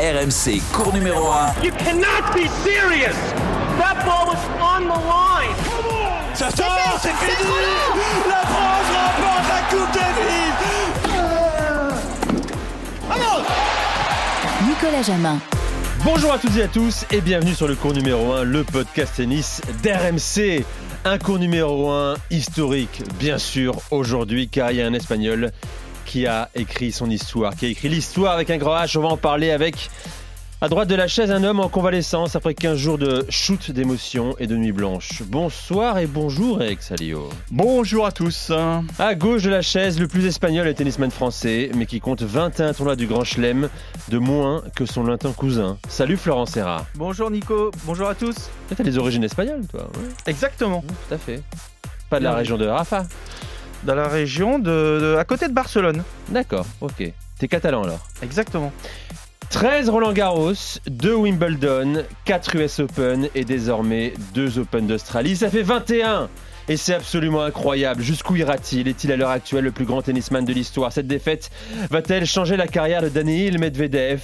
RMC, cours numéro 1. You cannot be serious. That ball was on the line. Ça sort, c'est fini. La France remporte la Coupe Davis. Nicolas Jamin. Bonjour à toutes et à tous et bienvenue sur le cours numéro 1, le podcast tennis d'RMC. Un cours numéro 1 historique, bien sûr, aujourd'hui, car il y a un Espagnol qui a écrit son histoire, qui a écrit l'histoire avec un grand H. On va en parler avec, à droite de la chaise, un homme en convalescence après 15 jours de shoot d'émotion et de nuit blanche. Bonsoir et bonjour, Eric Salio. Bonjour à tous. À gauche de la chaise, le plus espagnol est tennisman français, mais qui compte 21 tournois du Grand Chelem, de moins que son lointain cousin. Salut Florent Serra. Bonjour Nico, bonjour à tous. T'as des origines espagnoles, toi ouais, Exactement. Tout à fait. Pas de la région de Rafa Dans la région de, de- à côté de Barcelone. D'accord, ok. T'es catalan alors. Exactement. 13 Roland Garros, 2 Wimbledon, 4 US Open et désormais 2 Open d'Australie. Ça fait 21 et c'est absolument incroyable. Jusqu'où ira-t-il? Est-il à l'heure actuelle le plus grand tennisman de l'histoire? Cette défaite va-t-elle changer la carrière de Daniil Medvedev?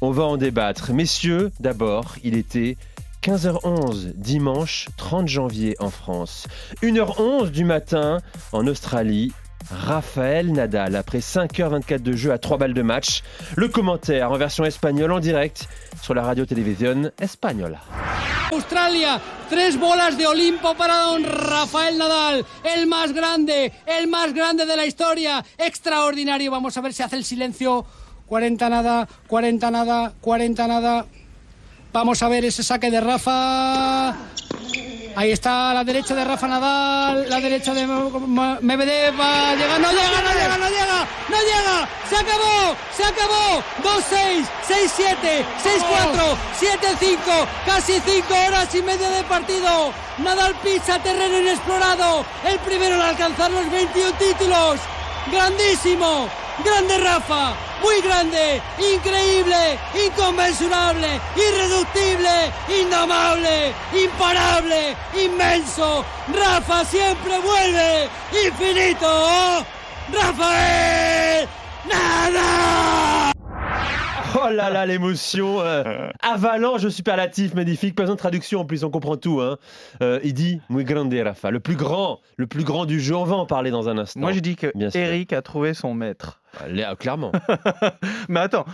On va en débattre. Messieurs, d'abord, il était 15h11 dimanche 30 janvier en France. 1h11 du matin en Australie. Raphaël Nadal, après 5h24 de jeu à 3 balles de match, le commentaire en version espagnole en direct sur la radio-télévision espagnole. Australia, tres bolas de Olimpo para don Rafael Nadal, el más grande, el más grande de la historia, extraordinario. Vamos a ver si hace el silencio. 40 nada, 40 nada, 40 nada. Vamos a ver ese saque de Rafa. Ahí está la derecha de Rafa Nadal, la derecha de Medvedev. Va, llega, no llega, no llega, no llega, no llega, se acabó, se acabó, 2-6, 6-7, 6-4, 7-5, casi 5 horas y media de partido, Nadal pisa terreno inexplorado, el primero en alcanzar los 21 títulos, grandísimo, grande Rafa, muy grande, increíble, inconmensurable, irreductible, indomable, imparable, inmenso. Rafa siempre vuelve, infinito. Rafael, nada. Oh là là, l'émotion euh, avalanche de superlatifs magnifique. Pas besoin de traduction en plus, on comprend tout. Hein. Euh, il dit Muy grande Rafa, le plus grand, le plus grand du jeu. On va en parler dans un instant. Moi je dis que Bien sûr. Eric a trouvé son maître. Ah, clairement. Mais attends,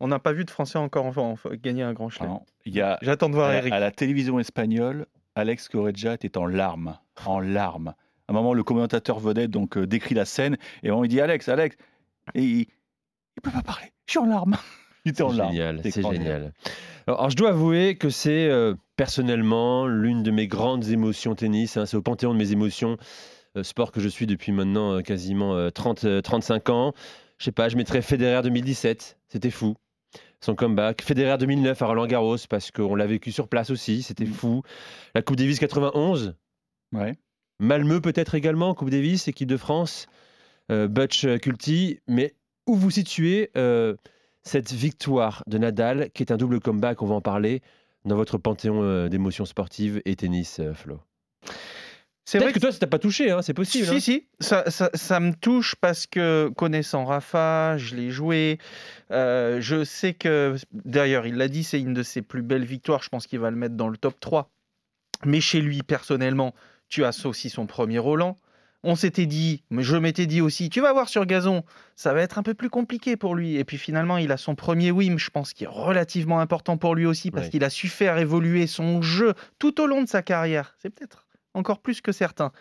on n'a pas vu de Français encore en- gagner un grand chelem. J'attends de voir à, Eric. à la télévision espagnole, Alex Correggia était en larmes. En larmes. À un moment, le commentateur vedette donc, euh, décrit la scène et on lui dit Alex, Alex. Et il ne peut pas parler. Je suis en larmes. En C'est larmes. génial, c'est extraordinaire. génial. Alors, alors, je dois avouer que c'est euh, personnellement l'une de mes grandes émotions tennis. hein. c'est au panthéon de mes émotions, euh, sport que je suis depuis maintenant euh, quasiment euh, 30, euh, 35 ans. Je sais pas, je mettrais Federer 2017, c'était fou. Son comeback. Federer 2009 à Roland Garros, parce qu'on l'a vécu sur place aussi, c'était Mm. fou. La Coupe Davis 91, Ouais. Malmö peut-être également, Coupe Davis, équipe de France, euh, Butch Culti. Mais où vous situez euh, cette victoire de Nadal, qui est un double comeback, on va en parler, dans votre panthéon euh, d'émotions sportives et tennis, euh, Flo C'est vrai que toi, ça t'a pas touché, hein, c'est possible. Si, hein. si, ça, ça- ça me touche parce que connaissant Rafa, je l'ai joué. euh, je sais que, d'ailleurs, il l'a dit, c'est une de ses plus belles victoires. Je pense qu'il va le mettre dans le top 3. Mais chez lui, personnellement, tu as aussi son premier Roland. On s'était dit, mais je m'étais dit aussi, tu vas voir sur gazon, ça va être un peu plus compliqué pour lui. Et puis finalement, il a son premier Wim, je pense, qui est relativement important pour lui aussi, parce qu'il a su faire évoluer son jeu tout au long de sa carrière. C'est peut-être encore plus que certains.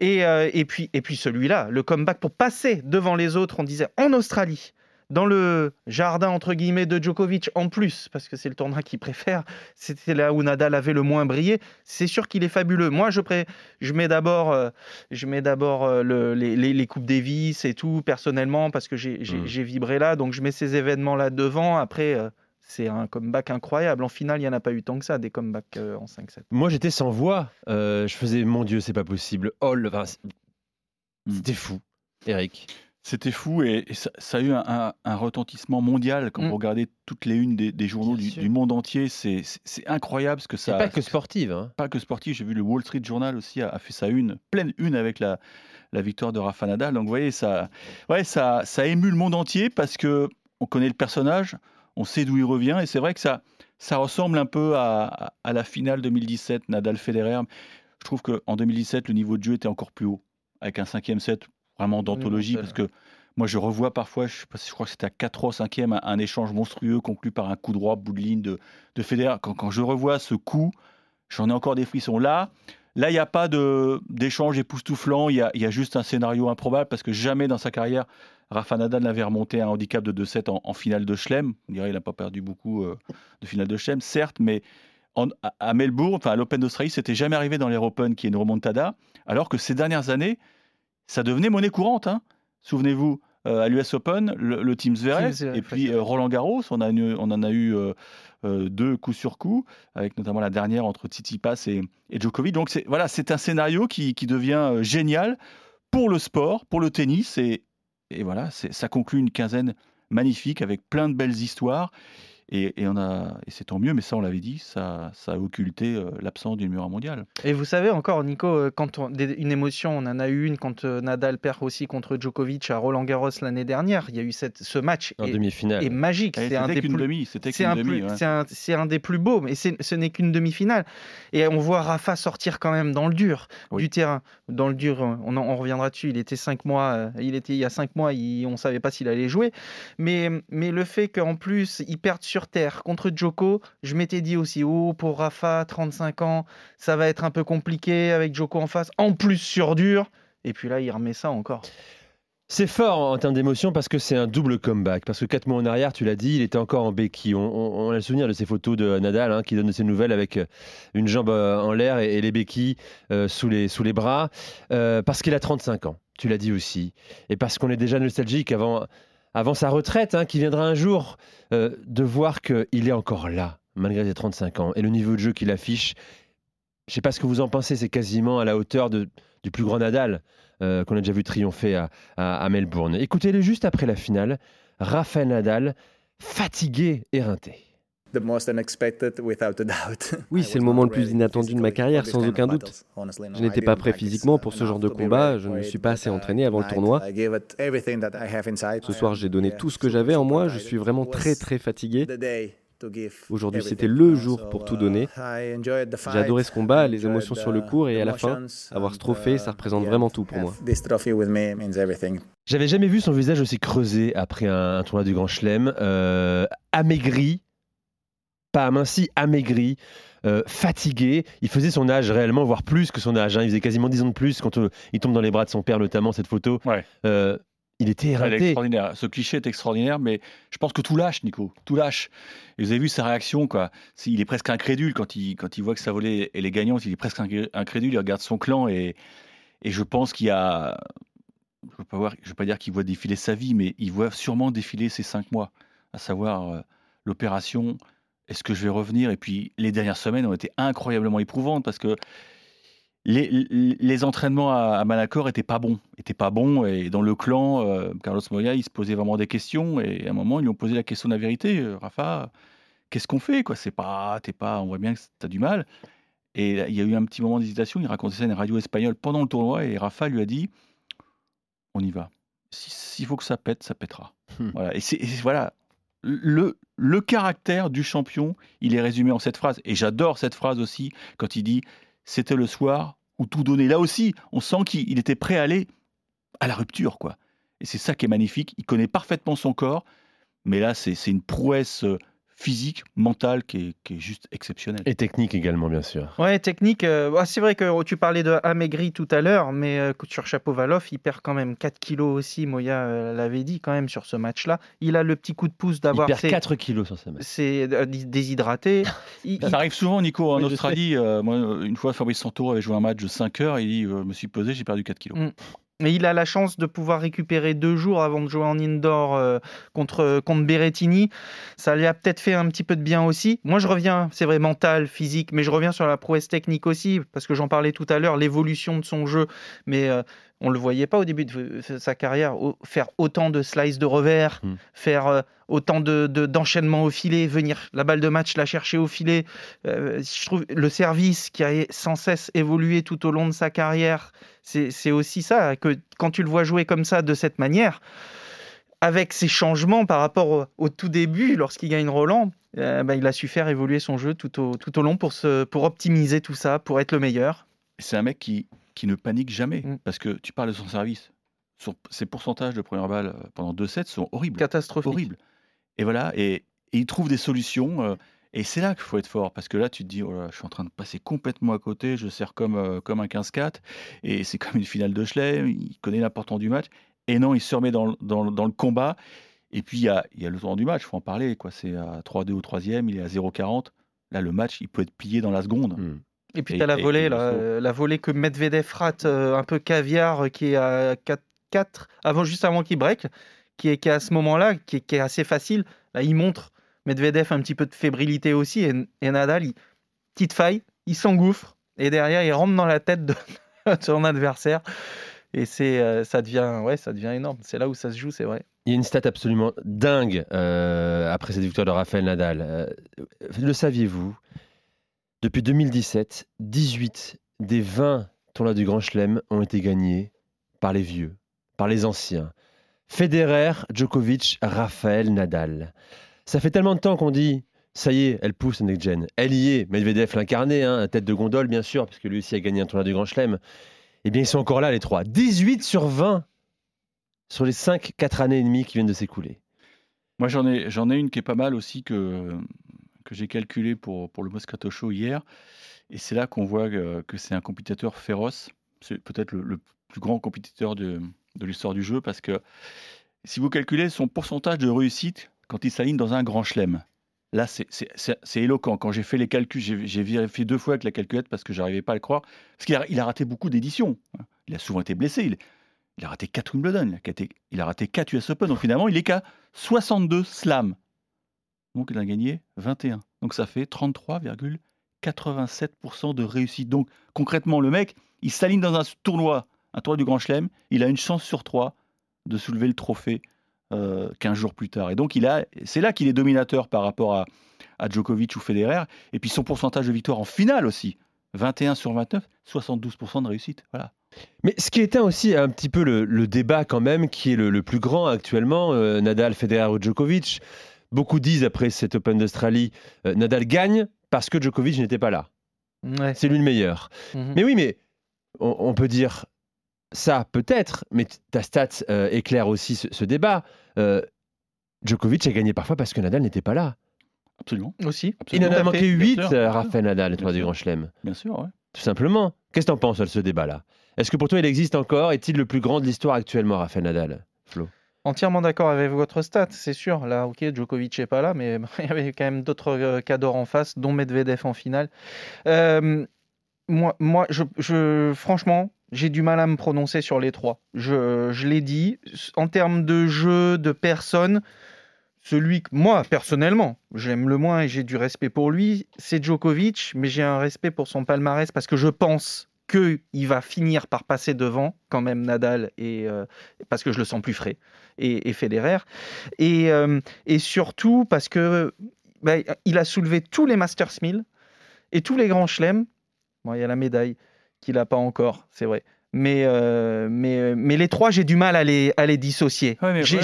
Et, euh, et puis, et puis celui-là, le comeback pour passer devant les autres, on disait en Australie, dans le jardin entre guillemets de Djokovic en plus, parce que c'est le tournoi qu'il préfère, c'était là où Nadal avait le moins brillé. C'est sûr qu'il est fabuleux. Moi, je, pré- je mets d'abord, euh, je mets d'abord euh, le- les, les, les coupes Davis et tout personnellement parce que j'ai Mm. j'ai vibré là, donc je mets ces événements là devant. Après. euh, c'est un comeback incroyable. En finale, il n'y en a pas eu tant que ça, des comebacks euh, en 5-7. Moi, j'étais sans voix. Euh, je faisais, mon Dieu, c'est pas possible. Oh, enfin, Mm. c'était fou. Eric. C'était fou et, et ça, ça a eu un, un- un retentissement mondial. Quand Mm. vous regardez toutes les unes des, des journaux du, monde entier, c'est incroyable ce que ça. pas que sportive. Hein. pas que sportif. J'ai vu le Wall Street Journal aussi a, a fait sa une, pleine une avec la, la victoire de Rafa Nadal. Donc vous voyez, ça, ouais, ça, ça émue le monde entier parce que on connaît le personnage, on sait d'où il revient. Et c'est vrai que ça, ça ressemble un peu à, à la finale 2017 Nadal-Federer. Je trouve qu'en 2017, le niveau de jeu était encore plus haut, avec un cinquième set vraiment d'anthologie, parce que moi, je revois parfois, je, sais pas, je crois que c'était à 4 3 5e, un, échange monstrueux conclu par un coup droit, bout de ligne de, de Federer. Quand, quand, je revois ce coup, j'en ai encore des frissons. Là, là il n'y a pas d'échange époustouflant, il y, y, a, juste un scénario improbable, parce que jamais dans sa carrière, Rafa Nadal n'avait remonté un handicap de 2-7 en, en, finale de Chelem. On dirait qu'il n'a pas perdu beaucoup euh, de finale de Chelem, certes, mais en, à Melbourne, enfin à l'Open d'Australie, c'était jamais arrivé dans l'Air Open qui est une remontada, alors que ces dernières années, ça devenait monnaie courante. Hein. Souvenez-vous, euh, à l'US Open, le, le Team Zverev, et puis euh, Roland Garros, on, a une, on en a eu euh, deux coup sur coup, avec notamment la dernière entre Tsitsipas et, et Djokovic. Donc c'est voilà, c'est un scénario qui, qui devient génial pour le sport, pour le tennis, et, et voilà, ça conclut une quinzaine magnifique avec plein de belles histoires. Et, et, on a, et c'est tant mieux, mais ça, on l'avait dit, ça, ça a occulté euh, l'absence du numéro mondial. Et vous savez encore, Nico, euh, quand on, des, une émotion, on en a eu une quand euh, Nadal perd aussi contre Djokovic à Roland Garros l'année dernière. Il y a eu cette, ce match en demi-finale. Et magique. C'est un des plus, demi. C'était un, demi, ouais. un, un, des plus beaux, mais ce n'est qu'une demi-finale. Et on voit Rafa sortir quand même dans le dur oui. du terrain. Dans le dur, on, en, on reviendra dessus. Il était cinq mois. Il était il y a cinq mois. Il, on savait pas s'il allait jouer. Mais, mais le fait qu'en plus il perde sur terre contre Joko, je m'étais dit aussi, oh, pour Rafa, 35 ans, ça va être un peu compliqué avec Joko en face, en plus sur dur. Et puis là, il remet ça encore. C'est fort en termes d'émotion parce que c'est un double comeback. Parce que quatre mois en arrière, tu l'as dit, il était encore en béquille. On, a le souvenir de ces photos de Nadal hein, qui donne ses nouvelles avec une jambe en l'air et, les béquilles euh, sous, les, sous les bras. Euh, parce qu'il a 35 ans, tu l'as dit aussi. Et parce qu'on est déjà nostalgique avant, avant sa retraite, hein, qui viendra un jour, euh, de voir qu'il est encore là, malgré ses 35 ans. Et le niveau de jeu qu'il affiche, je ne sais pas ce que vous en pensez, c'est quasiment à la hauteur du plus grand Nadal euh, qu'on a déjà vu triompher à Melbourne. Écoutez-le juste après la finale, Rafael Nadal, fatigué, éreinté. Oui, c'est le moment le plus inattendu de ma carrière, sans aucun doute. Je n'étais pas prêt physiquement pour ce genre de combat, je ne me suis pas assez entraîné avant le tournoi. Ce soir, j'ai donné tout ce que j'avais en moi, je suis vraiment très très fatigué. Aujourd'hui, c'était le jour pour tout donner. J'ai adoré ce combat, les émotions sur le court et à la fin, avoir ce trophée, ça représente vraiment tout pour moi. J'avais jamais vu son visage aussi creusé après un, tournoi du Grand Chelem, euh, amaigri, pas aminci, amaigri. Euh, fatigué, il faisait son âge réellement, voire plus que son âge. Hein. Il faisait quasiment 10 ans de plus quand euh, il tombe dans les bras de son père, notamment cette photo. Ouais. Euh, il était éreinté. est extraordinaire. Ce cliché est extraordinaire, mais je pense que tout lâche, Nico. Tout lâche. Et vous avez vu sa réaction, quoi. Il est presque incrédule quand il, quand il voit que sa volée elle est gagnante. Il est presque incrédule. Il regarde son clan et, et je pense qu'il y a. Je ne veux, veux pas dire qu'il voit défiler sa vie, mais il voit sûrement défiler ses cinq mois, à savoir l'opération, est-ce que je vais revenir? Et puis les dernières semaines ont été incroyablement éprouvantes parce que les, les entraînements à, à Manacor étaient pas bons, étaient pas bons et dans le clan, euh, Carlos Moya, il se posait vraiment des questions et à un moment ils lui ont posé la question de la vérité, euh, Rafa, qu'est-ce qu'on fait quoi? C'est pas, t'es pas, on voit bien que tu as du mal. Et il y a eu un petit moment d'hésitation. Il racontait ça à une radio espagnole pendant le tournoi et Rafa lui a dit, on y va. S'il faut que ça pète, ça pètera. Hmm. Voilà. Et, et voilà, le, le caractère du champion, il est résumé en cette phrase. Et j'adore cette phrase aussi quand il dit c'était le soir où tout donnait. Là aussi, on sent qu'il était prêt à aller à la rupture, quoi. Et c'est ça qui est magnifique. Il connaît parfaitement son corps, mais là, c'est une prouesse physique, mentale qui est, qui est, juste exceptionnelle. Et technique également, bien sûr. Ouais, technique. Euh, bah, c'est vrai que tu parlais de amaigri tout à l'heure, mais euh, sur Chapovalov, il perd quand même 4 kilos aussi. Moya euh, l'avait dit quand même sur ce match-là. Il a le petit coup de pouce d'avoir. Il perd 4 kilos sur ce match. C'est déshydraté. il, ça il... arrive souvent, Nico, en oui, Australie. moi, une fois, Fabrice Santoro avait joué un match de 5 heures. Il dit Je me suis pesé, j'ai perdu 4 kilos. Mm. Mais il a la chance de pouvoir récupérer deux jours avant de jouer en indoor euh, contre, contre Berrettini. Ça lui a peut-être fait un petit peu de bien aussi. Moi, je reviens, c'est vrai, mental, physique, mais je reviens sur la prouesse technique aussi, parce que j'en parlais tout à l'heure, l'évolution de son jeu. Mais euh, on ne le voyait pas au début de sa carrière, faire autant de slices de revers, mm. faire euh, autant de, de, d'enchaînements au filet, venir la balle de match la chercher au filet. Euh, je trouve le service qui a sans cesse évolué tout au long de sa carrière, c'est, c'est aussi ça, que quand tu le vois jouer comme ça, de cette manière, avec ses changements par rapport au, tout début, lorsqu'il gagne Roland, euh, bah, il a su faire évoluer son jeu tout au, tout au long pour, se, pour optimiser tout ça, pour être le meilleur. C'est un mec qui, qui ne panique jamais, mm. parce que tu parles de son service. ses pourcentages de première balle euh, pendant deux sets sont horribles. Catastrophiques. Horribles. Et voilà, et, il trouve des solutions. Euh, et c'est là qu'il faut être fort, parce que là, tu te dis, oh je suis en train de passer complètement à côté, je sers comme, comme un 15-4, et c'est comme une finale de Schley, il connaît l'important du match, et non, il se remet dans, le combat. Et puis, il y a, le tournant du match, il faut en parler. Quoi. C'est à 3-2 au troisième, il est à 0-40. Là, le match, il peut être plié dans la seconde. Hmm. Et puis, tu as la volée, la volée que Medvedev rate, euh, un peu caviar, euh, qui est à 4-4, avant, juste avant qu'il break, qui est, qui à ce moment-là, qui est, assez facile. Là, il montre Medvedev un petit peu de fébrilité aussi. Et, Nadal, il, petite faille, il s'engouffre. Et derrière, il rentre dans la tête de son adversaire. Et c'est, euh, ça, devient, ouais, ça devient énorme. C'est là où ça se joue, c'est vrai. Il y a une stat absolument dingue euh, après cette victoire de Rafael Nadal. Euh, le saviez-vous? Depuis 2017, 18 des 20 tournois du Grand Chelem ont été gagnés par les vieux, par les anciens. Federer, Djokovic, Rafael Nadal. Ça fait tellement de temps qu'on dit ça y est, elle pousse next gen. Elle y est. Medvedev l'incarné, hein, tête de gondole bien sûr, puisque lui aussi a gagné un tournoi du Grand Chelem eh bien, ils sont encore là, les trois. 18 sur 20 sur les 5, 4 années et demie qui viennent de s'écouler. Moi, j'en ai, j'en ai une qui est pas mal aussi que, que j'ai calculé pour, pour le Moscato Show hier. Et c'est là qu'on voit que, c'est un compétiteur féroce. C'est peut-être le, plus grand compétiteur de, de l'histoire du jeu parce que si vous calculez son pourcentage de réussite quand il s'aligne dans un grand chelem, Là, c'est éloquent. Quand j'ai fait les calculs, j'ai vérifié deux fois avec la calculette parce que j'arrivais pas à le croire. Parce qu'il a, il a, raté beaucoup d'éditions. Il a souvent été blessé. Il, a raté 4 Wimbledon. Il a, raté 4 US Open. Donc finalement, il est qu'à 62 slams. Donc il a gagné 21. Donc ça fait 33,87% de réussite. Donc concrètement, le mec, il s'aligne dans un tournoi, un tournoi du Grand Chelem. Il a une chance sur trois de soulever le trophée euh, 15 jours plus tard. Et donc, il a, c'est là qu'il est dominateur par rapport à, à, Djokovic ou Federer. Et puis son pourcentage de victoire en finale aussi, 21 sur 29, 72% de réussite. Voilà. Mais ce qui était aussi un petit peu le, débat quand même, qui est le, plus grand actuellement, euh, Nadal, Federer ou Djokovic. Beaucoup disent après cet Open d'Australie, euh, Nadal gagne parce que Djokovic n'était pas là. C'est lui le meilleur. Mhm. Mais oui, mais on peut dire ça, peut-être, mais ta stat euh, éclaire aussi ce, débat. Euh, Djokovic a gagné parfois parce que Nadal n'était pas là. Absolument. Aussi. Il en a manqué 8, euh, Rafael Nadal, le tournoi du Grand Chelem. Bien sûr, ouais. Tout simplement. Qu'est-ce que tu en penses de ce débat-là? Est-ce que pour toi, il existe encore? Est-il le plus grand de l'histoire actuellement, Rafael Nadal? Flo? Entièrement d'accord avec votre stat, c'est sûr. Là, ok, Djokovic n'est pas là, mais il y avait quand même d'autres cadors en face, dont Medvedev en finale. Moi, moi je, franchement, j'ai du mal à me prononcer sur les trois. Je, je l'ai dit, en termes de jeu, de personne, celui que moi, personnellement, j'aime le moins et j'ai du respect pour lui, c'est Djokovic, mais j'ai un respect pour son palmarès parce que je pense qu'il va finir par passer devant quand même Nadal et euh, parce que je le sens plus frais et, et Federer et, euh, surtout parce que bah, il a soulevé tous les Masters 1000 et tous les grands chelems. Bon, il y a la médaille qu'il n'a pas encore, c'est vrai. Mais, euh, mais, mais les trois, j'ai du mal à les, à les dissocier. je,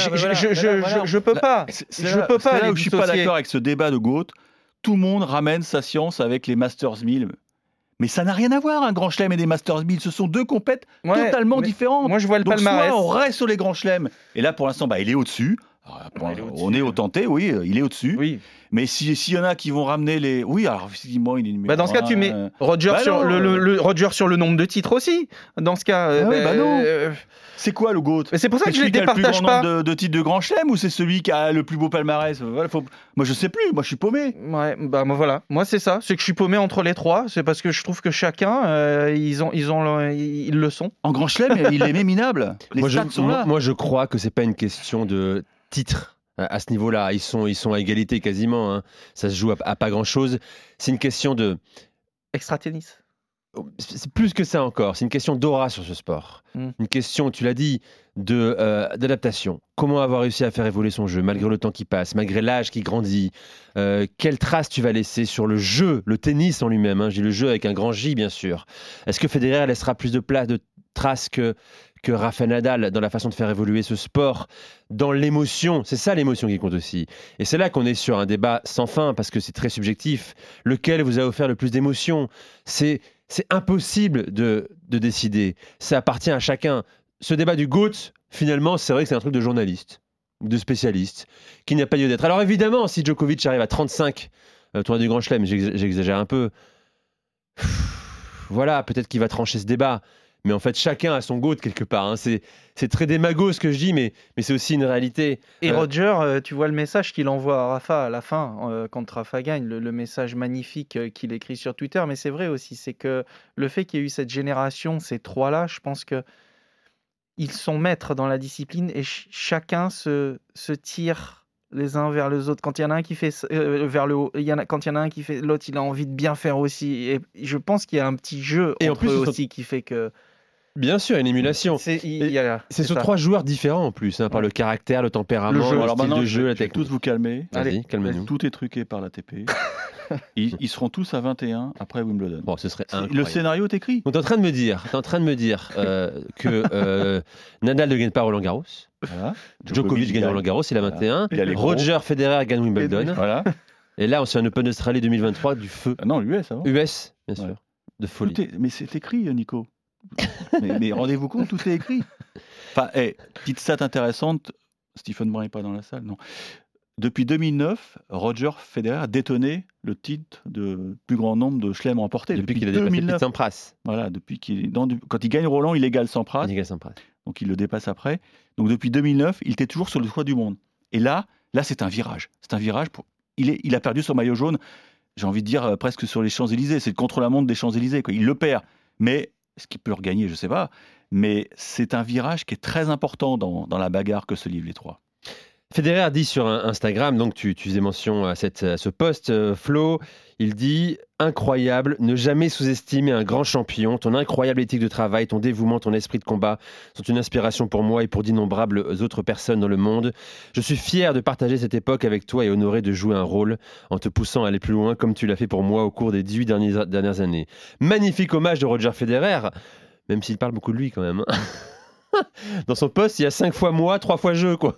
je, peux pas. Je peux pas. Là où je suis pas d'accord avec ce débat de Goethe. Tout le monde ramène sa science avec les Masters 1000. Mais ça n'a rien à voir, un grand chelem et des Masters 1000. Ce sont deux compètes totalement différentes. Moi, je vois le Donc, palmarès. Soit on reste sur les grands chelems. Et là, pour l'instant, bah, il est au-dessus. On est au tenté, oui, il est au-dessus. Oui. Mais s'il y en a qui vont ramener les. Oui, alors effectivement, il est numéro bah Dans ce cas, tu mets Roger, bah sur le, Roger sur le nombre de titres aussi. Dans ce cas. Ah bah non. Euh, c'est quoi le GOAT? C'est pour ça que je ne départage pas. C'est le plus grand nombre de, titres de Grand Chelem ou c'est celui qui a le plus beau palmarès? Moi, je sais plus. Moi, je suis paumé. Ouais, bah moi, voilà. Moi, c'est ça. C'est que je suis paumé entre les trois. C'est parce que je trouve que chacun, euh, ils, ont, ils, ont, ils le sont. En Grand Chelem, il est même minable. Les moi, je, sont là. Moi, je crois que c'est pas une question de titre à ce niveau-là. Ils sont, ils sont à égalité quasiment. Hein. Ça se joue à, pas grand-chose. C'est une question de... Extra-tennis c'est plus que ça encore, c'est une question d'aura sur ce sport. Hmm. Une question, tu l'as dit, de euh, d'adaptation. Comment avoir réussi à faire évoluer son jeu malgré le temps qui passe, malgré l'âge qui grandit euh, Quelle trace tu vas laisser sur le jeu, le tennis en lui-même hein, J'ai le jeu avec un grand J, bien sûr. Est-ce que Federer laissera plus de place, de traces que, que Rafael Nadal dans la façon de faire évoluer ce sport, dans l'émotion. C'est ça l'émotion qui compte aussi. Et c'est là qu'on est sur un débat sans fin parce que c'est très subjectif. Lequel vous a offert le plus d'émotion C'est impossible de, de décider. Ça appartient à chacun. Ce débat du GOAT, finalement, c'est vrai que c'est un truc de journaliste ou de spécialiste qui n'a pas lieu d'être. Alors évidemment, si Djokovic arrive à 35 euh, tournoi du Grand Chelem, j'exagère un peu. Voilà, peut-être qu'il va trancher ce débat. Mais en fait, chacun a son goût quelque part. Hein. C'est, très démago ce que je dis, mais, mais c'est aussi une réalité. Et euh, Roger, euh, tu vois le message qu'il envoie à Rafa à la fin, euh, quand Rafa gagne, le, message magnifique qu'il écrit sur Twitter. Mais c'est vrai aussi, c'est que le fait qu'il y ait eu cette génération, ces trois-là, je pense que ils sont maîtres dans la discipline et chacun se, se tire les uns vers les autres. Quand il y en a un qui fait vers le haut, il y en a, quand il y en a un qui fait l'autre, il a envie de bien faire aussi. Et je pense qu'il y a un petit jeu et entre en plus, eux aussi qui fait que Bien sûr, une émulation. C'est sur trois joueurs différents en plus, hein, par le caractère, le tempérament, le, jeu, Alors style de jeu, la technique. tous vous calmer. Allez, calmez-nous. Tout est truqué par l'ATP. ils, ils, seront tous à 21 après Wimbledon. Bon, ce serait Le scénario est écrit. Donc, es en train de me dire, es en train de me dire euh, que euh, Nadal ne gagne pas Roland Garros. Djokovic gagne Roland Garros, il a 21. Roger Federer gagne Wimbledon. Voilà. Et là, on se fait un Open d'Australie 2023 du feu. Ah non, US avant. US, bien sûr. De folie. mais c'est écrit, Nico mais, rendez-vous compte, tout est écrit. Enfin, petite stat intéressante, Stephen Brun n'est pas dans la salle, non. Depuis 2009, Roger Federer a détonné le titre de plus grand nombre de chelems remportés. Depuis, qu'il a dépassé Sampras. Voilà, depuis qu'il quand il gagne Roland, il égale Sampras. Il égale Sampras. Donc il le dépasse après. Donc depuis 2009, il était toujours sur le toit du monde. Et là, là c'est un virage. C'est un virage pour. Il, est, il a perdu son maillot jaune. J'ai envie de dire euh, presque sur les Champs Élysées. C'est le contre-la-montre des Champs Élysées. Il le perd, mais est-ce qu'il peut regagner Je ne sais pas. Mais c'est un virage qui est très important dans, la bagarre que se livrent les trois. Federer dit sur Instagram, donc tu, faisais mention à, cette, ce post, euh, Flo, il dit incroyable, ne jamais sous-estimer un grand champion. Ton incroyable éthique de travail, ton dévouement, ton esprit de combat sont une inspiration pour moi et pour d'innombrables autres personnes dans le monde. Je suis fier de partager cette époque avec toi et honoré de jouer un rôle en te poussant à aller plus loin comme tu l'as fait pour moi au cours des 18 dernières, dernières années. Magnifique hommage de Roger Federer, même s'il parle beaucoup de lui quand même. Hein. Dans son poste, il y a 5 fois moi, 3 fois je, quoi.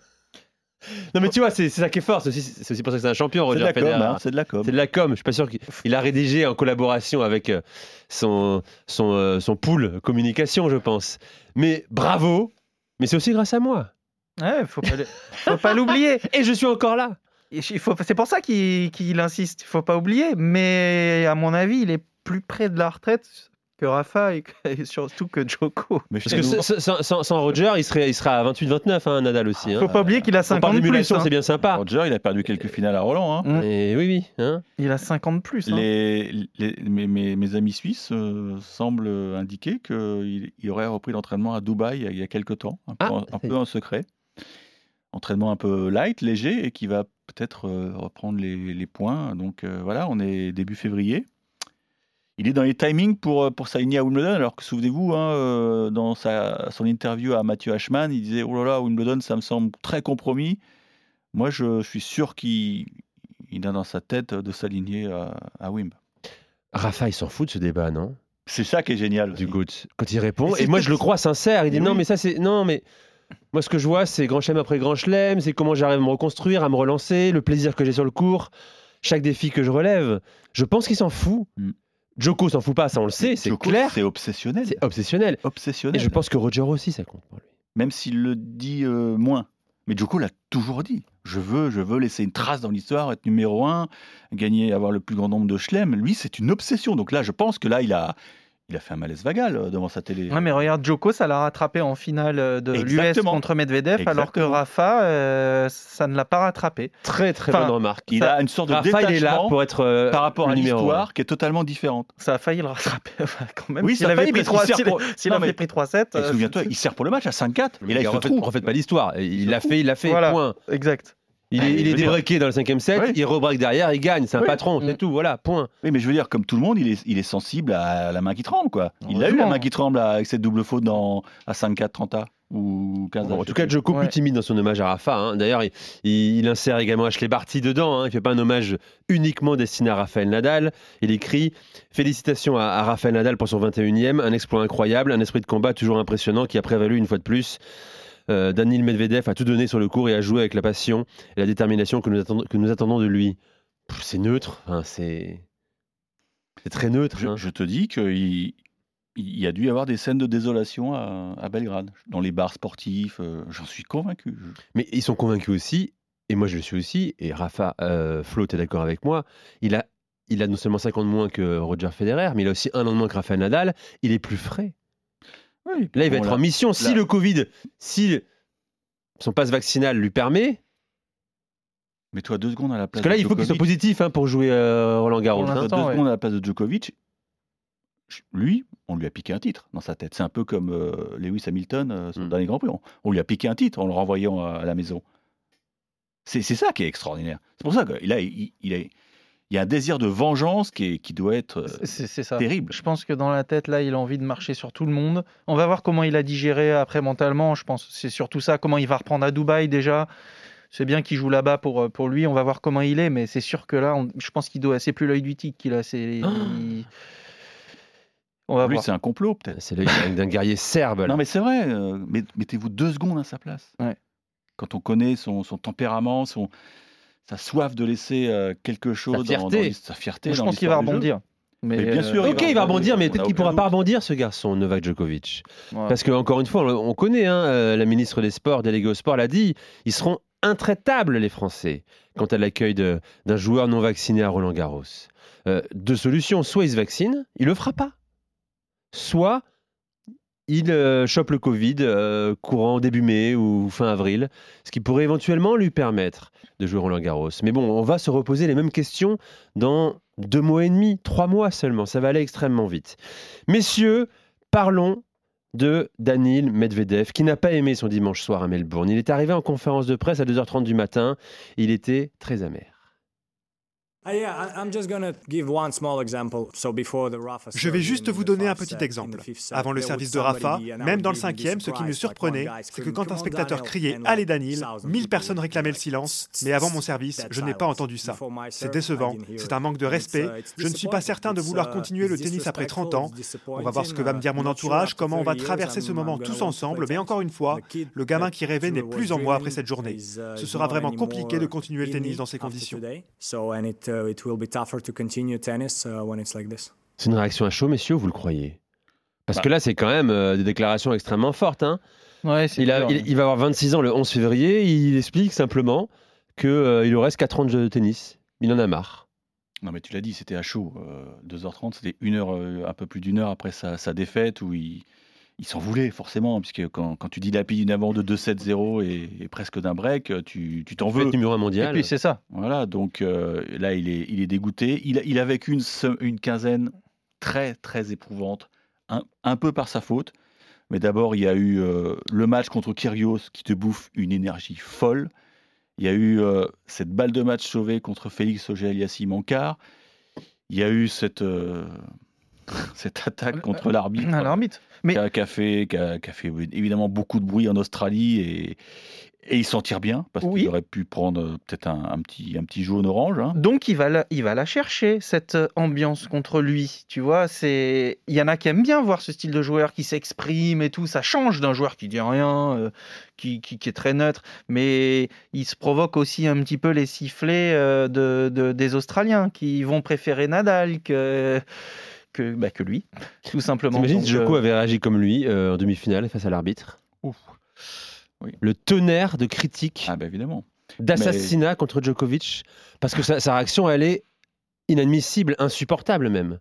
Non mais tu vois, c'est ça qui est fort. C'est aussi, pour ça que c'est un champion, Roger Federer. Hein, c'est de la com. C'est de la com. Je suis pas sûr qu'il a rédigé en collaboration avec euh, son son, euh, son pool communication, je pense. Mais bravo. Mais c'est aussi grâce à moi. Ouais, faut pas, faut pas l'oublier. Et je suis encore là. C'est pour ça qu'il insiste. Il faut pas oublier. Mais à mon avis, il est plus près de la retraite que Rafa et, surtout que Joko. Mais Parce que sans, Roger, il serait, il sera à 28-29, hein, Nadal aussi. Hein. Faut pas oublier qu'il a 50 plus. Hein. c'est bien sympa. Roger, il a perdu quelques finales à Roland. Hein. Et oui, oui. Hein. Il a 50 plus. Hein. Les, mes, mes, amis suisses euh, semblent indiquer qu'il il aurait repris l'entraînement à Dubaï il y a quelques temps, un, peu, ah, en, secret. Entraînement un peu light, léger, et qui va peut-être euh, reprendre les, les, points. Donc euh, voilà, on est début février il est dans les timings pour, euh, pour s'aligner à Wimbledon, alors que souvenez-vous, hein, euh, dans sa, son interview à Mathieu Hachman, il disait Oh là là, Wimbledon, ça me semble très compromis. Moi, je suis sûr qu'il a dans sa tête de s'aligner à, à Wimb. Rafa, il s'en fout de ce débat, non? C'est ça qui est génial. Du coup, quand il répond, et, moi je le crois sincère, il dit Non, mais ça c'est. Non, mais. Moi, ce que je vois, c'est grand chelem après grand chelem, c'est comment j'arrive à me reconstruire, à me relancer, le plaisir que j'ai sur le cours, chaque défi que je relève. Je pense qu'il s'en fout. Mm. Joko s'en fout pas, ça on le sait, c'est clair. C'est obsessionnel. C'est obsessionnel. Obsessionnel. Et je pense que Roger aussi, ça compte pour lui. Même s'il le dit euh, moins. Mais Joko l'a toujours dit. Je veux, je veux laisser une trace dans l'histoire, être numéro un, gagner, avoir le plus grand nombre de chelems. Lui, c'est une obsession. Donc là, je pense que là, il a, il a fait un malaise vagal euh, devant sa télé. Ouais, mais regarde, Joko, ça l'a rattrapé en finale euh, de l'US contre Medvedev, alors que Rafa, euh, ça ne l'a pas rattrapé. Très très bonne remarque. Il a une sorte de Rafa, détachement il est là pour être par rapport à l'histoire qui est totalement différente. Ça a failli le rattraper quand même. Oui, s'il avait pris 3 s'il avait pris 3-7. Souviens-toi, il sert pour le match à 5-4. Et là, il se trompe. En fait, pas l'histoire. Il l'a fait, il l'a fait. Point. Exact. Il est, il est débraqué dans le cinquième set, il rebreak derrière, il gagne, c'est un patron, c'est tout, voilà, point. Oui, mais je veux dire, comme tout le monde, il est, il est sensible à la main qui tremble, quoi. Il a eu la main qui tremble avec cette double faute dans, à 5-4 30 ou 15 En tout cas, Joko plus timide dans son hommage à Rafa. Hein. D'ailleurs, il, insère également Ashley Barty dedans. Hein. Il ne fait pas un hommage uniquement destiné à Rafael Nadal. Il écrit Félicitations à, Rafael Nadal pour son 21e, un exploit incroyable, un esprit de combat toujours impressionnant qui a prévalu une fois de plus. Euh, Daniel Medvedev a tout donné sur le cours et a joué avec la passion et la détermination que nous, attendons, que nous attendons de lui. C'est neutre, hein, c'est. Très neutre. Je, je te dis qu'il il y a dû y avoir des scènes de désolation à, Belgrade, dans les bars sportifs, euh, j'en suis convaincu. Mais ils sont convaincus aussi, et moi je le suis aussi, et Rafa euh, Flo, est d'accord avec moi, il a, il a non seulement 50 moins que Roger Federer, mais il a aussi un an de moins que Rafael Nadal, il est plus frais. Là, il va être en mission. Si le Covid, si son passe vaccinal lui permet, mais toi, deux secondes à la place. Parce que là, il faut qu'il soit positif hein, pour jouer euh, Roland Garros. Hein. Deux secondes à la place de Djokovic lui, on lui a piqué un titre dans sa tête. C'est un peu comme euh, Lewis Hamilton, euh, son hmm. dernier Grand Prix. On, lui a piqué un titre en le renvoyant à, la maison. C'est ça qui est extraordinaire. C'est pour ça qu'il a, il, il, y a un désir de vengeance qui, qui doit être euh, c'est ça. terrible. Je pense que dans la tête, là, il a envie de marcher sur tout le monde. On va voir comment il a digéré après mentalement. Je pense c'est surtout ça, comment il va reprendre à Dubaï déjà. C'est bien qu'il joue là-bas pour, pour lui. On va voir comment il est, mais c'est sûr que là, je pense qu'il doit. C'est plus l'œil du tigre qu'il a. C'est. Oh lui, c'est un complot, peut-être. C'est l'œil d'un guerrier serbe. Non, mais c'est vrai. Euh, mettez-vous deux secondes à sa place. Quand on connaît son, tempérament, son, sa soif de laisser euh, quelque chose, sa fierté. Dans, sa fierté je pense qu'il va rebondir. Mais, bien sûr. Ok, il va, rebondir, mais peut-être qu'il ne pourra pas rebondir, ce garçon, Novak Djokovic. Parce que, encore une fois, on, connaît, hein, euh, la ministre des Sports, déléguée au sport, l'a dit, ils seront intraitables, les Français, quant à l'accueil d'un joueur non vacciné à Roland Garros. deux solutions. Soit il se vaccine, il le fera pas soit il euh, chope le Covid euh, courant début mai ou fin avril, ce qui pourrait éventuellement lui permettre de jouer Roland Garros. Mais bon, on va se reposer les mêmes questions dans deux mois et demi, trois mois seulement. Ça va aller extrêmement vite. Messieurs, parlons de Danil Medvedev, qui n'a pas aimé son dimanche soir à Melbourne. Il est arrivé en conférence de presse à 2h30 du matin. Il était très amer. Je vais juste vous donner un petit exemple. Avant le service de Rafa, même dans le cinquième, ce qui me surprenait, c'est que quand un spectateur criait Allez Danil, mille personnes réclamaient le silence, mais avant mon service, je n'ai pas entendu ça. C'est décevant, c'est un manque de respect. Uh, je ne suis pas certain de vouloir uh, continuer le tennis après 30 ans. On va voir ce que va me dire mon entourage, comment on va traverser ce moment tous ensemble, mais encore une fois, le gamin qui rêvait n'est plus en moi après cette journée. Uh, ce sera vraiment compliqué de continuer le tennis dans ces conditions. Uh, c'est une réaction à chaud, messieurs, vous le croyez? Parce bah. que là, c'est quand même euh, des déclarations extrêmement fortes. Hein. il, va avoir 26 ans le 11 février. Il explique simplement qu'il euh, il lui reste 4 ans de jeu de tennis. Il en a marre. Non, mais tu l'as dit, c'était à chaud. 2h30, euh, c'était une heure, un peu plus d'une heure après sa, sa défaite où il, il s'en voulait forcément, puisque quand, quand tu dis lapide d'une avant de 2-7-0 et, presque d'un break, tu t'en veux. numéro un mondial. Et puis c'est ça. Voilà, donc euh, là il est, il est dégoûté. Il, il a vécu une, une quinzaine très très éprouvante, un, un peu par sa faute. Mais d'abord, il y a eu euh, le match contre Kyrgios qui te bouffe une énergie folle. Il y a eu euh, cette balle de match sauvée contre Félix Auger-Aliassime en quart. Il y a eu cette, cette attaque contre l'arbitre. L'arbitre. Mais... Qui, a, fait, qui, a, fait, évidemment beaucoup de bruit en Australie et, et il s'en tire bien parce qu'il aurait pu prendre euh, peut-être un, petit, un petit jaune orange. Hein. Donc il va, la, il va la chercher, cette euh, ambiance contre lui. Tu vois, c'est il y en a qui aiment bien voir ce style de joueur qui s'exprime et tout. Ça change d'un joueur qui dit rien, euh, qui, qui, est très neutre. Mais il se provoque aussi un petit peu les sifflets de, de, des Australiens qui vont préférer Nadal que que, bah, que lui, tout simplement. T'imagines si Joko euh, avait réagi comme lui euh, en demi-finale face à l'arbitre Le tonnerre de critiques. Ah, bah, évidemment. D'assassinat contre Djokovic. Parce que sa, réaction, elle est inadmissible, insupportable même.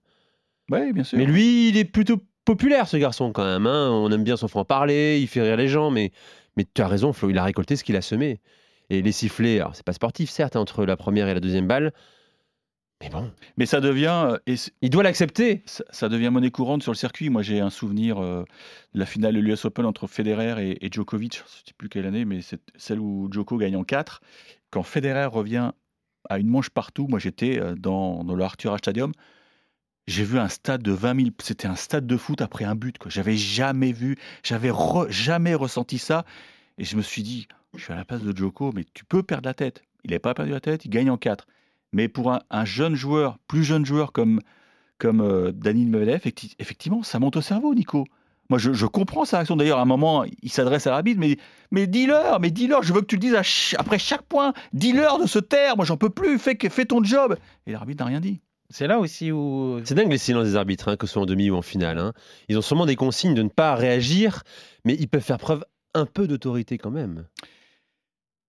Oui, bien sûr. Mais lui, il est plutôt populaire, ce garçon, quand même. Hein. On aime bien son franc-parler, il fait rire les gens, mais, mais tu as raison, Flo, il a récolté ce qu'il a semé. Et les sifflets, alors c'est pas sportif, certes, entre la première et la deuxième balle, mais bon. Mais ça devient. Euh, et il doit l'accepter. Ça, devient monnaie courante sur le circuit. Moi, j'ai un souvenir euh, de la finale de l'US Open entre Federer et, Djokovic. Je ne sais plus quelle année, mais c'est celle où Djoko gagne en 4. Quand Federer revient à une manche partout, moi j'étais euh, dans, dans le Arthur Stadium. j'ai vu un stade de 20 000. C'était un stade de foot après un but. J'avais jamais vu, j'avais jamais ressenti ça. Et je me suis dit, je suis à la place de Joko, mais tu peux perdre la tête. Il n'a pas perdu la tête, il gagne en 4. Mais pour un, jeune joueur, plus jeune joueur comme, comme euh, Daniel Medvedev, effectivement, ça monte au cerveau, Nico. Moi, je, comprends sa réaction. D'ailleurs, à un moment, il s'adresse à l'arbitre, mais, mais dis-leur, mais dis-leur, je veux que tu le dises après chaque point. Dis-leur de se taire, moi, j'en peux plus, fais, fais ton job. Et l'arbitre n'a rien dit. C'est là aussi où. C'est dingue les silences des arbitres, hein, que ce soit en demi ou en finale. Hein. Ils ont sûrement des consignes de ne pas réagir, mais ils peuvent faire preuve un peu d'autorité quand même.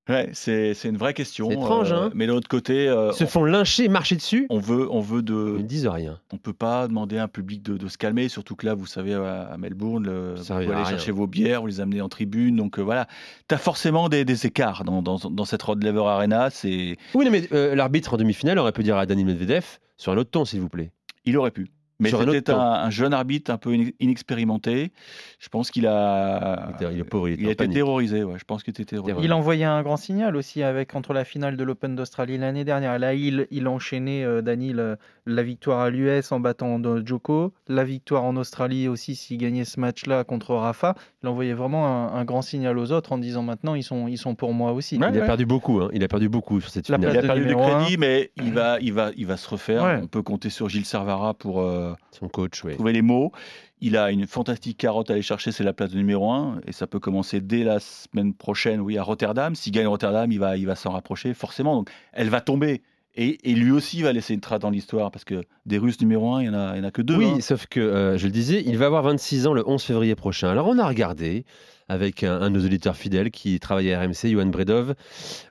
Ouais, c'est, une vraie question. C'est étrange, euh, hein Mais de l'autre côté, euh, Ils se font lyncher, marcher dessus. On veut, on veut de. Ils ne disent rien. On peut pas demander à un public de, se calmer, surtout que là, vous savez, à, Melbourne, vous allez chercher vos bières, vous les amenez en tribune, donc euh, voilà. Tu as forcément des, écarts dans, dans, cette Rod Lever Arena. C'est. Oui, mais l'arbitre en demi-finale aurait pu dire à Dani Medvedev sur un autre ton, s'il vous plaît. Il aurait pu. Mais c'était un, jeune arbitre un peu inexpérimenté. Je pense qu'il a, il, pauvre, il, a été terrorisé. Ouais, je pense qu'il était terrorisé. Il envoyait un grand signal aussi avec contre la finale de l'Open d'Australie l'année dernière. Là, il, il a enchaîné euh, Daniel la victoire à l'US en battant Joko, la victoire en Australie aussi s'il gagnait ce match-là contre Rafa. Il envoyait vraiment un, grand signal aux autres en disant maintenant ils sont, ils sont pour moi aussi. il a perdu beaucoup, hein. il a perdu beaucoup sur cette finale. Il a perdu du crédit, mais il va, il, va, il va se refaire. On peut compter sur Gilles Servara pour euh, son coach, trouver les mots. Il a une fantastique carotte à aller chercher, c'est la place de numéro 1, et ça peut commencer dès la semaine prochaine, oui, à Rotterdam. S'il gagne Rotterdam, il va, il va s'en rapprocher, forcément. Donc, elle va tomber. Et, lui aussi va laisser une trace dans l'histoire, parce que des Russes numéro 1, il n'y en, a, en a que deux. Oui, hein. sauf que, euh, je le disais, il va avoir 26 ans le 11 février prochain. Alors on a regardé avec un, de nos auditeurs fidèles qui travaillait à RMC, Johan Bredov,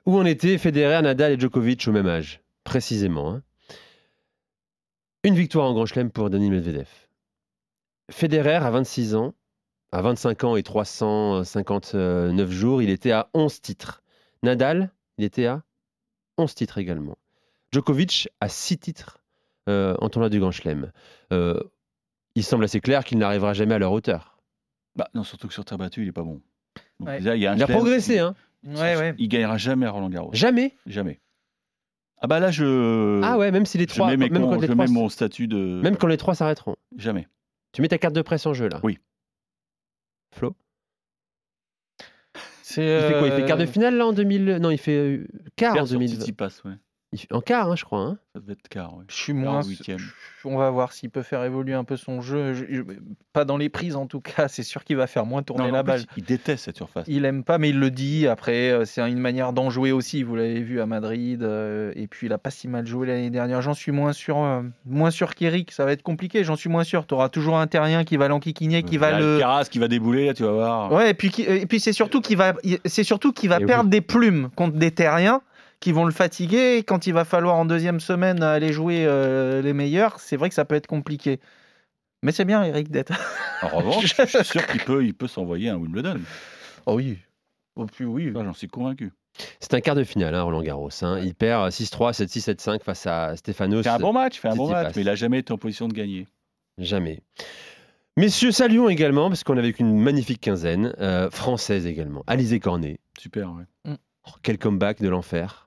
où on était Federer, Nadal et Djokovic au même âge, précisément. Hein? Une victoire en Grand Chelem pour Denis Medvedev. Federer, à 26 ans, à 25 ans et 359 jours, il était à 11 titres. Nadal, il était à 11 titres également. Djokovic a six titres euh, en tournoi du Grand Chelem. Euh, il semble assez clair qu'il n'arrivera jamais à leur hauteur. Bah, non, surtout que sur terre battue, il n'est pas bon. il, a, progressé. Hein. Il gagnera jamais à Roland Garros. Jamais Jamais. Ah bah là, je. Ah ouais, même si les trois. Je mets, même quand les trois, mon statut de. Même quand les trois s'arrêteront. Jamais. Tu mets ta carte de presse en jeu là Oui. Flo Il fait quoi Il fait quart de euh, finale là en 2000 Non, il fait quart en 2000. passe, ouais. En quart, hein, je crois. Hein. Ça devait être quart, oui. Je suis moins. On va voir s'il peut faire évoluer un peu son jeu. Pas dans les prises en tout cas. C'est sûr qu'il va faire moins tourner la balle. il déteste cette surface. Il aime pas, mais il le dit. Après, euh, c'est une manière d'en jouer aussi. Vous l'avez vu à Madrid. Euh, et puis, il a pas si mal joué l'année dernière. J'en suis moins sûr. Euh, moins sûr qu'Eric. Ça va être compliqué. J'en suis moins sûr. Tu auras toujours un terrien qui va l'enquiquiner, qui va le. Caras qui va débouler, là, tu vas voir. Ouais, et puis, et puis c'est surtout qu'il va, c'est surtout qu'il va perdre des plumes contre des terriens qui vont le fatiguer. quand il va falloir en deuxième semaine aller jouer euh, les meilleurs, c'est vrai que ça peut être compliqué. Mais c'est bien, Eric, d'être. En revanche, je suis sûr qu'il peut, il peut s'envoyer un Wimbledon. Oh oui. Oh, puis oui. J'en suis convaincu. C'est un quart de finale, hein, Roland Garros. Hein. Il perd 6-3, 7-6, 7-5 face à Stefanos. C'est un bon match, fait un bon match, mais il n'a jamais été en position de gagner. Jamais. Messieurs, saluons également, parce qu'on avait une magnifique quinzaine, euh, française également. Alizé Cornet. Super, ouais. Mm. Oh, quel comeback de l'enfer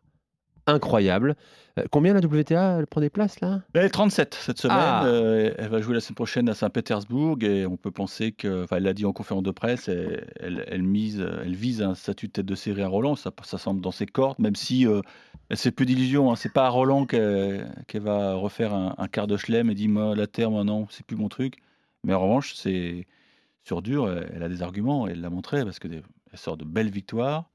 incroyable. Euh, combien la WTA elle prend des places là? Elle est 37 cette semaine. Ah. Euh, elle va jouer la semaine prochaine à Saint-Pétersbourg et on peut penser que, enfin, elle l'a dit en conférence de presse, elle, mise, elle vise un statut de tête de série à Roland. Ça, ça semble dans ses cordes, même si euh, elle s'est plus d'illusions. Hein. C'est pas à Roland qu'elle va refaire un, quart de chelem et dit moi la terre, moi non, c'est plus mon truc. Mais en revanche, c'est sur dur, elle a des arguments. Elle l'a montré parce que elle sort de belles victoires.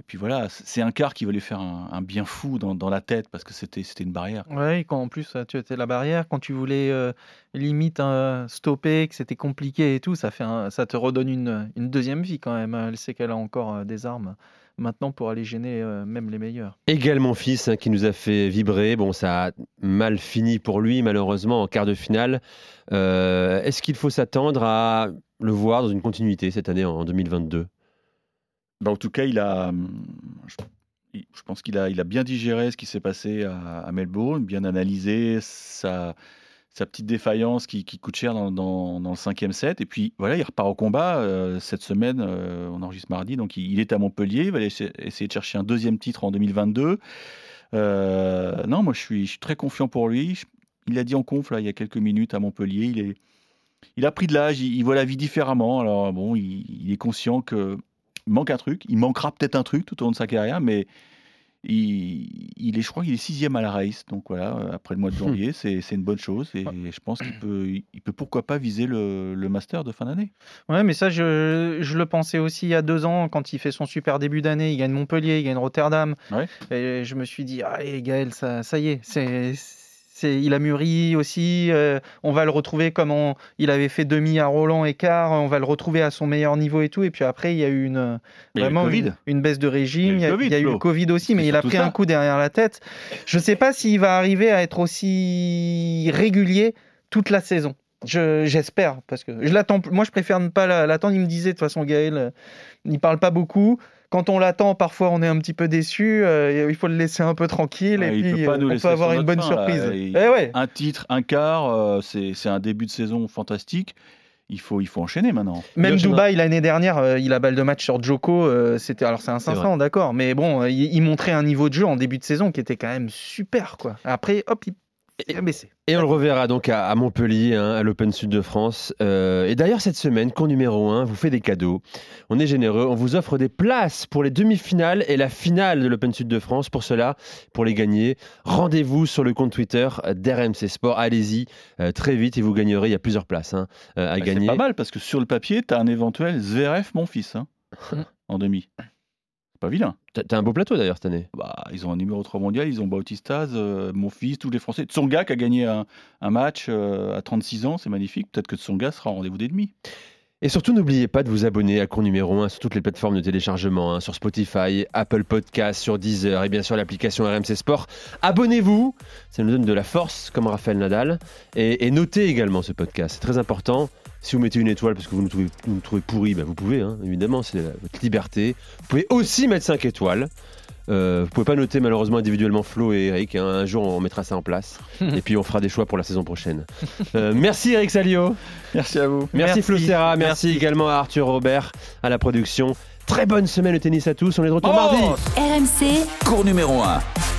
Et puis voilà, c'est un quart qui lui faire un, bien fou dans, la tête parce que c'était une barrière. Oui, quand en plus tu étais la barrière, quand tu voulais euh, limite hein, stopper, que c'était compliqué et tout, ça, fait ça te redonne une, une, deuxième vie quand même. Elle sait qu'elle a encore euh, des armes maintenant pour aller gêner euh, même les meilleurs. Également fils hein, qui nous a fait vibrer. Bon, ça a mal fini pour lui malheureusement en quart de finale. Est-ce qu'il faut s'attendre à le voir dans une continuité cette année en 2022 bah, en tout cas, il a, je pense qu'il a, il a bien digéré ce qui s'est passé à, Melbourne, bien analysé sa, sa petite défaillance qui, coûte cher dans, dans, le cinquième set. Et puis voilà, il repart au combat euh, cette semaine. Euh, on enregistre mardi, donc il, est à Montpellier. Il va essayer, de chercher un deuxième titre en 2022. Euh, non, moi je suis, très confiant pour lui. il a dit en conf il y a quelques minutes à Montpellier. Il, est, il a pris de l'âge, il, voit la vie différemment. Alors bon, il, est conscient qu'il manque un truc. Il manquera peut-être un truc tout au long de sa carrière, mais il, est, je crois qu'il est sixième à la race, donc voilà, après le mois de janvier, c'est une bonne chose et je pense qu'il peut, il peut pourquoi pas viser le, master de fin d'année. Ouais, mais ça, je, je, le pensais aussi il y a deux ans quand il fait son super début d'année, il gagne Montpellier, il gagne Rotterdam, et je me suis dit, allez Gaël, ça, ça y est, c'est il a mûri aussi. Euh, on va le retrouver comme il avait fait demi à Roland et quart. On va le retrouver à son meilleur niveau et tout. Et puis après, il y a eu une, vraiment une, baisse de régime. Il y a, eu le Covid aussi, mais il a pris un coup derrière la tête. Je ne sais pas s'il va arriver à être aussi régulier toute la saison. J'espère, parce que je l'attends. Moi, je préfère ne pas l'attendre. Il me disait de toute façon, Gaël, euh, il parle pas beaucoup quand on l'attend, parfois on est un petit peu déçu. Euh, il faut le laisser un peu tranquille et puis euh, on peut avoir une bonne surprise. Eh un titre, un quart, euh, c'est un début de saison fantastique. Il faut, il faut enchaîner maintenant. Même Dubaï l'année dernière, il a balle de match sur Joko. c'était alors c'est un 500, d'accord, mais bon, il, il, montrait un niveau de jeu en début de saison qui était quand même super, quoi. Après, hop, il et on le reverra donc à, Montpellier, hein, à l'Open Sud de France. Euh, et d'ailleurs, cette semaine, cours numéro 1 vous fait des cadeaux. On est généreux, on vous offre des places pour les demi-finales et la finale de l'Open Sud de France. Pour cela, pour les gagner, rendez-vous sur le compte Twitter d'RMC Sport. Allez-y euh, très vite et vous gagnerez. Il y a plusieurs places hein, euh, à bah, gagner. C'est pas mal parce que sur le papier, tu as un éventuel Zverev, mon fils, hein, en demi. Pas vilain. T'as un beau plateau d'ailleurs cette année. Bah, ils ont un numéro 3 mondial, ils ont Bautistas, euh, mon fils, tous les Français. Tsonga qui a gagné un, match euh, à 36 ans, c'est magnifique. Peut-être que Tsonga sera au rendez-vous des demi. Et surtout, n'oubliez pas de vous abonner à Cours numéro 1 sur toutes les plateformes de téléchargement, hein, sur Spotify, Apple Podcast, sur Deezer et bien sûr l'application RMC Sport. Abonnez-vous, ça nous donne de la force comme Raphaël Nadal. Et, et notez également ce podcast, c'est très important. Si vous mettez une étoile parce que vous nous trouvez, nous trouvez pourri, bah, vous pouvez, hein, évidemment, c'est votre liberté. Vous pouvez aussi mettre 5 étoiles. Euh, vous pouvez pas noter malheureusement individuellement Flo et Eric. Hein. Un jour, on mettra ça en place. et puis, on fera des choix pour la saison prochaine. Euh, merci Eric Salio. Merci à vous. Merci, Flo Serra. Merci. également à Arthur Robert à la production. Très bonne semaine de tennis à tous. On est de retour oh mardi. RMC, cours numéro 1.